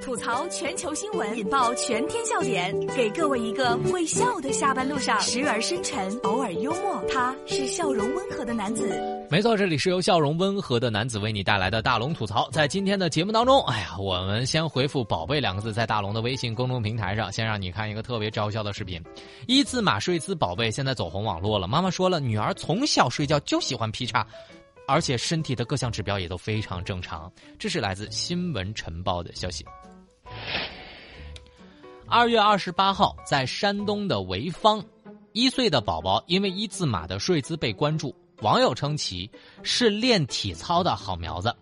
吐槽全球新闻，引爆全天笑点，给各位一个会笑的下班路上，时而深沉，偶尔幽默。他是笑容温和的男子。没错，这里是由笑容温和的男子为你带来的大龙吐槽。在今天的节目当中，哎呀，我们先回复“宝贝”两个字，在大龙的微信公众平台上，先让你看一个特别招笑的视频。一字马睡姿宝贝现在走红网络了。妈妈说了，女儿从小睡觉就喜欢劈叉，而且身体的各项指标也都非常正常。这是来自新闻晨报的消息。二月二十八号，在山东的潍坊，一岁的宝宝因为一字马的睡姿被关注，网友称其是练体操的好苗子。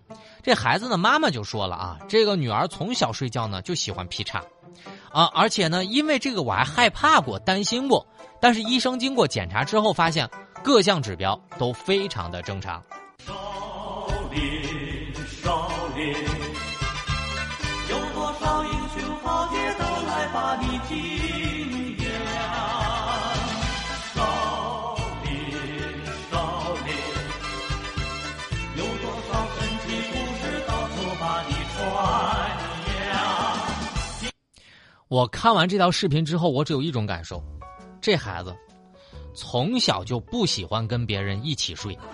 这孩子的妈妈就说了啊，这个女儿从小睡觉呢就喜欢劈叉，啊，而且呢，因为这个我还害怕过、担心过，但是医生经过检查之后发现各项指标都非常的正常。少林，少林，有多少英雄豪杰都来把你敬仰。少林，少林，有多少神奇故事到处把你传扬。我看完这条视频之后，我只有一种感受：这孩子从小就不喜欢跟别人一起睡。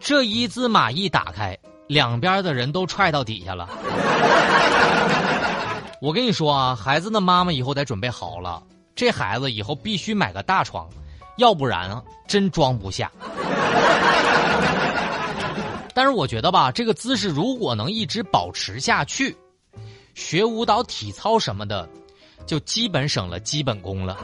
这一字马一打开，两边的人都踹到底下了。我跟你说啊，孩子的妈妈以后得准备好了，这孩子以后必须买个大床，要不然，真装不下。但是我觉得吧，这个姿势如果能一直保持下去，学舞蹈、体操什么的，就基本省了基本功了。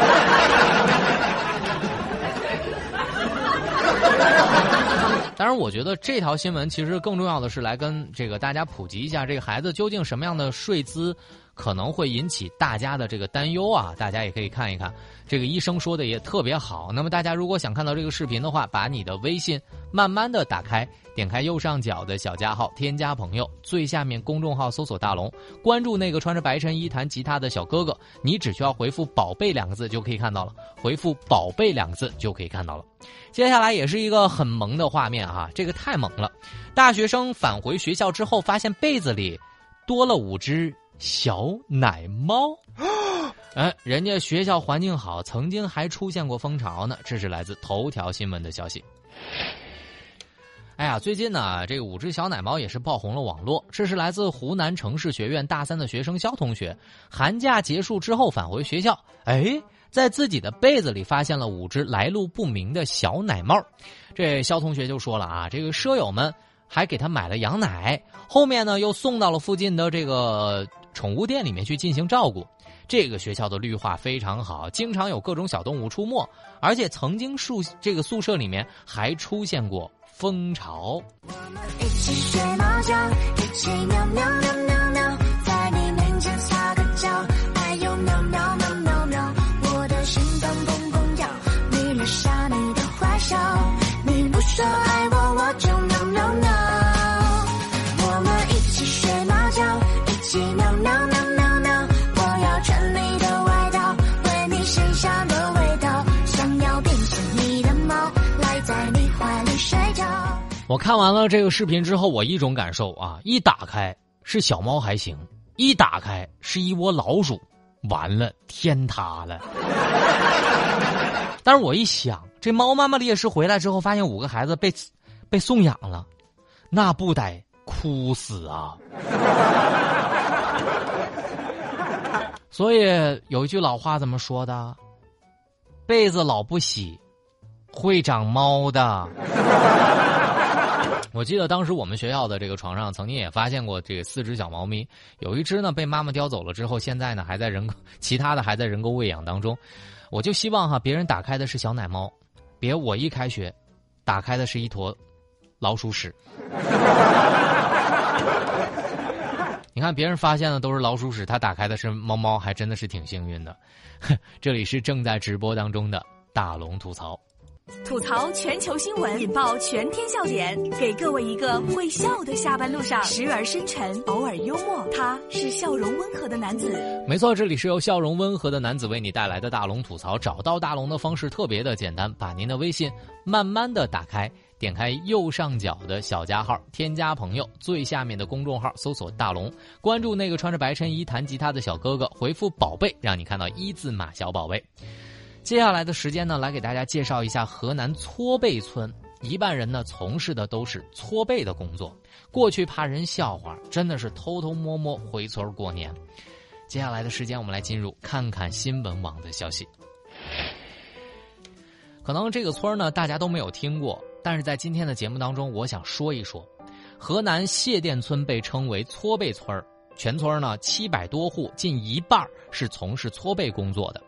当然，我觉得这条新闻其实更重要的是来跟这个大家普及一下，这个孩子究竟什么样的睡姿可能会引起大家的这个担忧啊？大家也可以看一看，这个医生说的也特别好。那么大家如果想看到这个视频的话，把你的微信慢慢的打开，点开右上角的小加号，添加朋友，最下面公众号搜索大龙，关注那个穿着白衬衣弹吉他的小哥哥，你只需要回复“宝贝”两个字就可以看到了，回复“宝贝”两个字就可以看到了。接下来也是一个很萌的画面啊、这个太萌了。大学生返回学校之后，发现被子里多了五只小奶猫。哎，人家学校环境好，曾经还出现过蜂巢呢。这是来自头条新闻的消息。哎呀，最近呢，这个五只小奶猫也是爆红了网络。这是来自湖南城市学院大三的学生肖同学，寒假结束之后返回学校，哎，在自己的被子里发现了五只来路不明的小奶猫。这肖同学就说了啊，这个舍友们还给他买了羊奶，后面呢又送到了附近的这个宠物店里面去进行照顾。这个学校的绿化非常好，经常有各种小动物出没，而且曾经宿这个宿舍里面还出现过蜂巢。我们一起学猫叫，一起喵喵喵，我看完了这个视频之后，我一种感受啊，一打开是小猫还行，一打开是一窝老鼠，完了天塌了。但是我一想，这猫妈妈烈士回来之后，发现五个孩子被被送养了，那不得哭死啊！所以有一句老话怎么说的？被子老不洗，会长猫的。我记得当时我们学校的这个床上曾经也发现过这个四只小猫咪，有一只呢被妈妈叼走了之后，现在呢还在人工，其他的还在人工喂养当中。我就希望哈，别人打开的是小奶猫，别我一开学，打开的是一坨老鼠屎。你看别人发现的都是老鼠屎，他打开的是猫猫，还真的是挺幸运的。这里是正在直播当中的大龙吐槽。吐槽全球新闻，引爆全天笑点，给各位一个会笑的下班路上，时而深沉，偶尔幽默。他是笑容温和的男子。没错，这里是由笑容温和的男子为你带来的大龙吐槽。找到大龙的方式特别的简单，把您的微信慢慢的打开，点开右上角的小加号，添加朋友，最下面的公众号搜索“大龙”，关注那个穿着白衬衣弹吉他的小哥哥，回复“宝贝”，让你看到一字马小宝贝。接下来的时间呢，来给大家介绍一下河南搓背村。一半人呢从事的都是搓背的工作，过去怕人笑话，真的是偷偷摸摸回村过年。接下来的时间，我们来进入看看新闻网的消息。可能这个村呢大家都没有听过，但是在今天的节目当中，我想说一说，河南谢店村被称为搓背村全村呢七百多户，近一半是从事搓背工作的。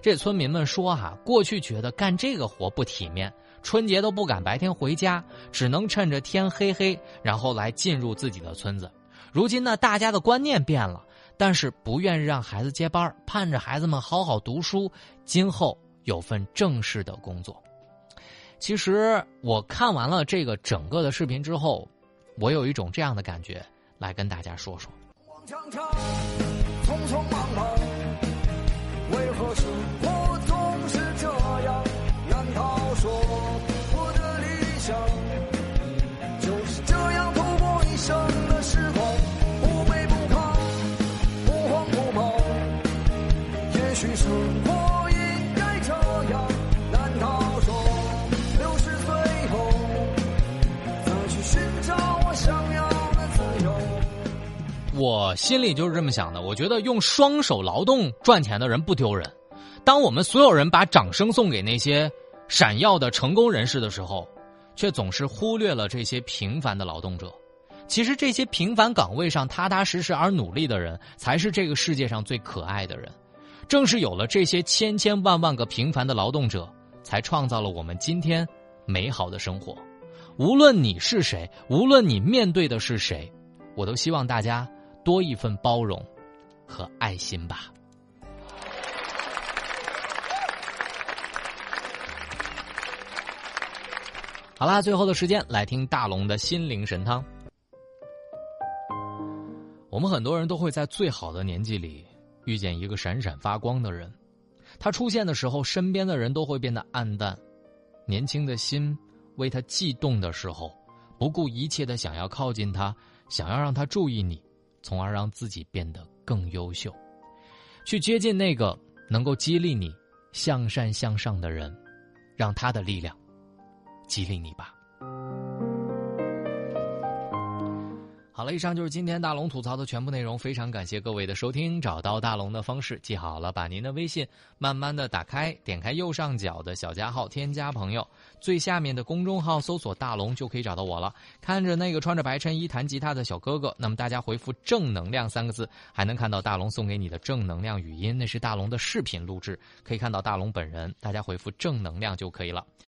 这村民们说哈，过去觉得干这个活不体面。春节都不敢白天回家，只能趁着天黑黑，然后来进入自己的村子。如今呢，大家的观念变了，但是不愿意让孩子接班，盼着孩子们好好读书，今后有份正式的工作。其实我看完了这个整个的视频之后，我有一种这样的感觉，来跟大家说说。我心里就是这么想的。我觉得用双手劳动赚钱的人不丢人。当我们所有人把掌声送给那些闪耀的成功人士的时候，却总是忽略了这些平凡的劳动者。其实，这些平凡岗位上踏踏实实而努力的人，才是这个世界上最可爱的人。正是有了这些千千万万个平凡的劳动者，才创造了我们今天美好的生活。无论你是谁，无论你面对的是谁，我都希望大家。多一份包容和爱心吧。好啦，最后的时间来听大龙的心灵神汤。我们很多人都会在最好的年纪里遇见一个闪闪发光的人，他出现的时候，身边的人都会变得暗淡。年轻的心为他悸动的时候，不顾一切的想要靠近他，想要让他注意你。从而让自己变得更优秀，去接近那个能够激励你向善向上的人，让他的力量激励你吧。好了，以上就是今天大龙吐槽的全部内容。非常感谢各位的收听。找到大龙的方式记好了，把您的微信慢慢的打开，点开右上角的小加号，添加朋友，最下面的公众号搜索大龙就可以找到我了。看着那个穿着白衬衣弹吉他的小哥哥，那么大家回复正能量三个字，还能看到大龙送给你的正能量语音，那是大龙的视频录制，可以看到大龙本人。大家回复正能量就可以了。